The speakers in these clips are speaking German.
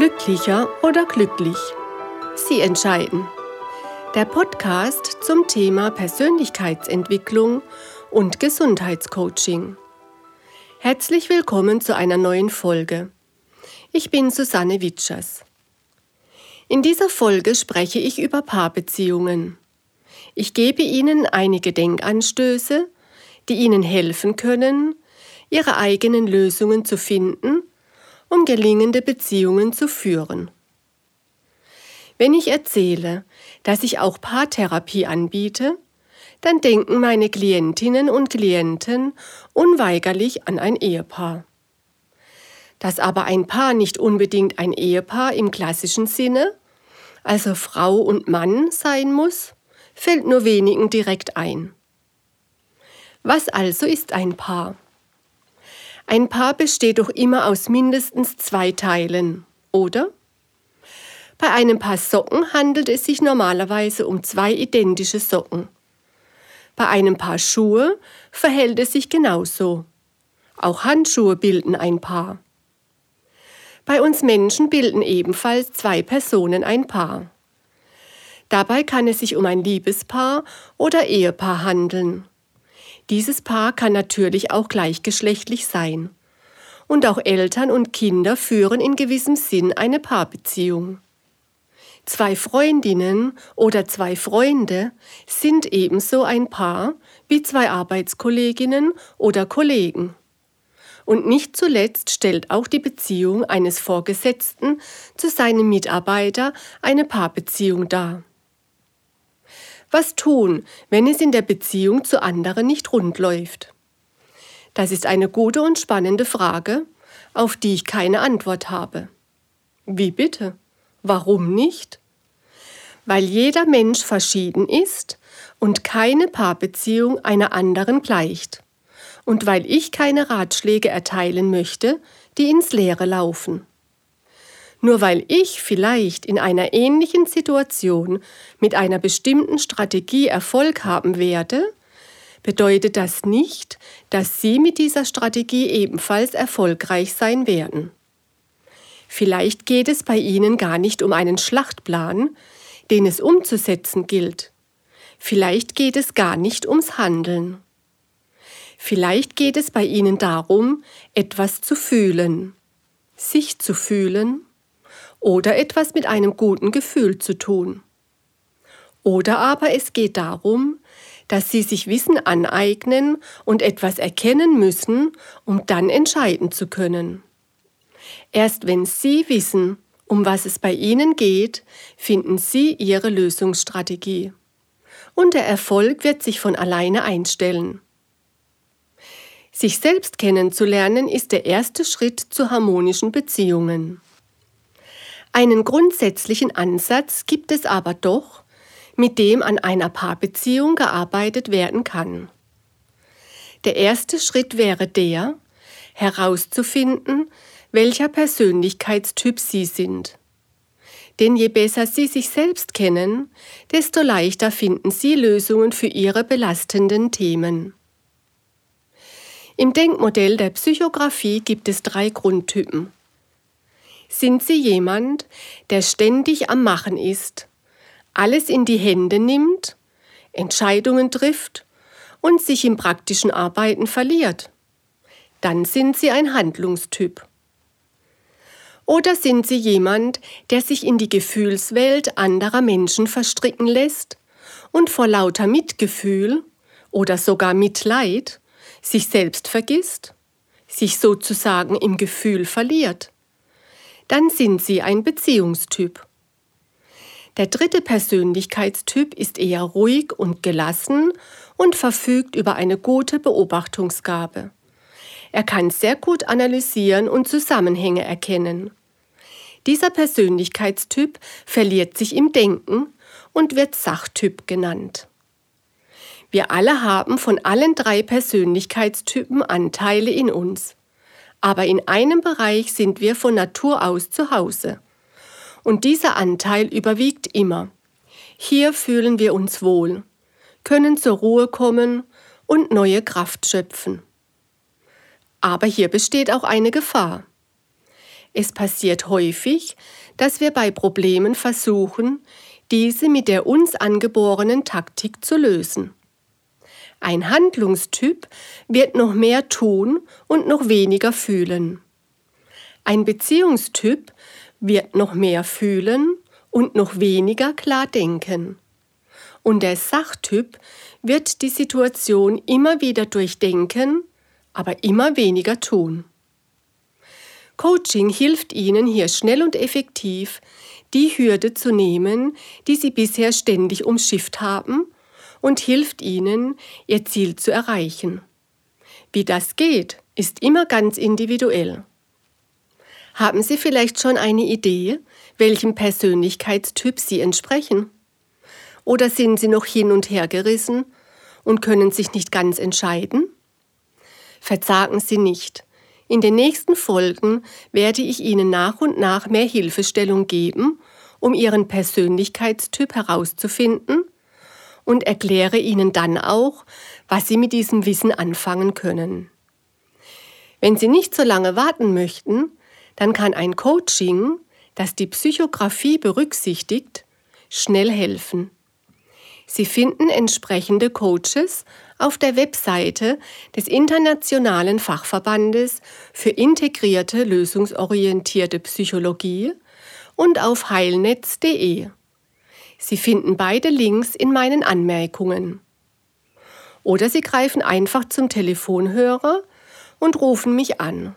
Glücklicher oder glücklich? Sie entscheiden. Der Podcast zum Thema Persönlichkeitsentwicklung und Gesundheitscoaching. Herzlich willkommen zu einer neuen Folge. Ich bin Susanne Witschers. In dieser Folge spreche ich über Paarbeziehungen. Ich gebe Ihnen einige Denkanstöße, die Ihnen helfen können, Ihre eigenen Lösungen zu finden um gelingende Beziehungen zu führen. Wenn ich erzähle, dass ich auch Paartherapie anbiete, dann denken meine Klientinnen und Klienten unweigerlich an ein Ehepaar. Dass aber ein Paar nicht unbedingt ein Ehepaar im klassischen Sinne, also Frau und Mann sein muss, fällt nur wenigen direkt ein. Was also ist ein Paar? Ein Paar besteht doch immer aus mindestens zwei Teilen, oder? Bei einem Paar Socken handelt es sich normalerweise um zwei identische Socken. Bei einem Paar Schuhe verhält es sich genauso. Auch Handschuhe bilden ein Paar. Bei uns Menschen bilden ebenfalls zwei Personen ein Paar. Dabei kann es sich um ein Liebespaar oder Ehepaar handeln. Dieses Paar kann natürlich auch gleichgeschlechtlich sein. Und auch Eltern und Kinder führen in gewissem Sinn eine Paarbeziehung. Zwei Freundinnen oder zwei Freunde sind ebenso ein Paar wie zwei Arbeitskolleginnen oder Kollegen. Und nicht zuletzt stellt auch die Beziehung eines Vorgesetzten zu seinem Mitarbeiter eine Paarbeziehung dar. Was tun, wenn es in der Beziehung zu anderen nicht rund läuft? Das ist eine gute und spannende Frage, auf die ich keine Antwort habe. Wie bitte? Warum nicht? Weil jeder Mensch verschieden ist und keine Paarbeziehung einer anderen gleicht. Und weil ich keine Ratschläge erteilen möchte, die ins Leere laufen. Nur weil ich vielleicht in einer ähnlichen Situation mit einer bestimmten Strategie Erfolg haben werde, bedeutet das nicht, dass Sie mit dieser Strategie ebenfalls erfolgreich sein werden. Vielleicht geht es bei Ihnen gar nicht um einen Schlachtplan, den es umzusetzen gilt. Vielleicht geht es gar nicht ums Handeln. Vielleicht geht es bei Ihnen darum, etwas zu fühlen, sich zu fühlen oder etwas mit einem guten Gefühl zu tun. Oder aber es geht darum, dass sie sich Wissen aneignen und etwas erkennen müssen, um dann entscheiden zu können. Erst wenn Sie wissen, um was es bei Ihnen geht, finden Sie Ihre Lösungsstrategie. Und der Erfolg wird sich von alleine einstellen. Sich selbst kennenzulernen ist der erste Schritt zu harmonischen Beziehungen. Einen grundsätzlichen Ansatz gibt es aber doch, mit dem an einer Paarbeziehung gearbeitet werden kann. Der erste Schritt wäre der, herauszufinden, welcher Persönlichkeitstyp Sie sind. Denn je besser Sie sich selbst kennen, desto leichter finden Sie Lösungen für Ihre belastenden Themen. Im Denkmodell der Psychographie gibt es drei Grundtypen. Sind Sie jemand, der ständig am Machen ist, alles in die Hände nimmt, Entscheidungen trifft und sich im praktischen Arbeiten verliert? Dann sind Sie ein Handlungstyp. Oder sind Sie jemand, der sich in die Gefühlswelt anderer Menschen verstricken lässt und vor lauter Mitgefühl oder sogar Mitleid sich selbst vergisst, sich sozusagen im Gefühl verliert? Dann sind Sie ein Beziehungstyp. Der dritte Persönlichkeitstyp ist eher ruhig und gelassen und verfügt über eine gute Beobachtungsgabe. Er kann sehr gut analysieren und Zusammenhänge erkennen. Dieser Persönlichkeitstyp verliert sich im Denken und wird Sachtyp genannt. Wir alle haben von allen drei Persönlichkeitstypen Anteile in uns aber in einem Bereich sind wir von Natur aus zu Hause. Und dieser Anteil überwiegt immer. Hier fühlen wir uns wohl, können zur Ruhe kommen und neue Kraft schöpfen. Aber hier besteht auch eine Gefahr. Es passiert häufig, dass wir bei Problemen versuchen, diese mit der uns angeborenen Taktik zu lösen. Ein Handlungstyp wird noch mehr tun und noch weniger fühlen. Ein Beziehungstyp wird noch mehr fühlen und noch weniger klar denken. Und der Sachtyp wird die Situation immer wieder durchdenken, aber immer weniger tun. Coaching hilft Ihnen hier schnell und effektiv, die Hürde zu nehmen, die Sie bisher ständig umschifft haben und hilft ihnen, ihr Ziel zu erreichen. Wie das geht, ist immer ganz individuell. Haben Sie vielleicht schon eine Idee, welchem Persönlichkeitstyp Sie entsprechen? Oder sind Sie noch hin und her gerissen und können sich nicht ganz entscheiden? Verzagen Sie nicht. In den nächsten Folgen werde ich Ihnen nach und nach mehr Hilfestellung geben, um Ihren Persönlichkeitstyp herauszufinden und erkläre Ihnen dann auch, was Sie mit diesem Wissen anfangen können. Wenn Sie nicht so lange warten möchten, dann kann ein Coaching, das die Psychografie berücksichtigt, schnell helfen. Sie finden entsprechende Coaches auf der Webseite des Internationalen Fachverbandes für integrierte lösungsorientierte Psychologie und auf heilnetz.de. Sie finden beide Links in meinen Anmerkungen. Oder Sie greifen einfach zum Telefonhörer und rufen mich an.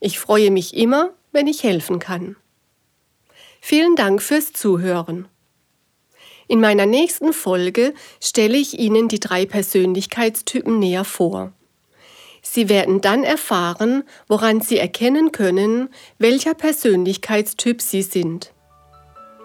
Ich freue mich immer, wenn ich helfen kann. Vielen Dank fürs Zuhören. In meiner nächsten Folge stelle ich Ihnen die drei Persönlichkeitstypen näher vor. Sie werden dann erfahren, woran Sie erkennen können, welcher Persönlichkeitstyp Sie sind.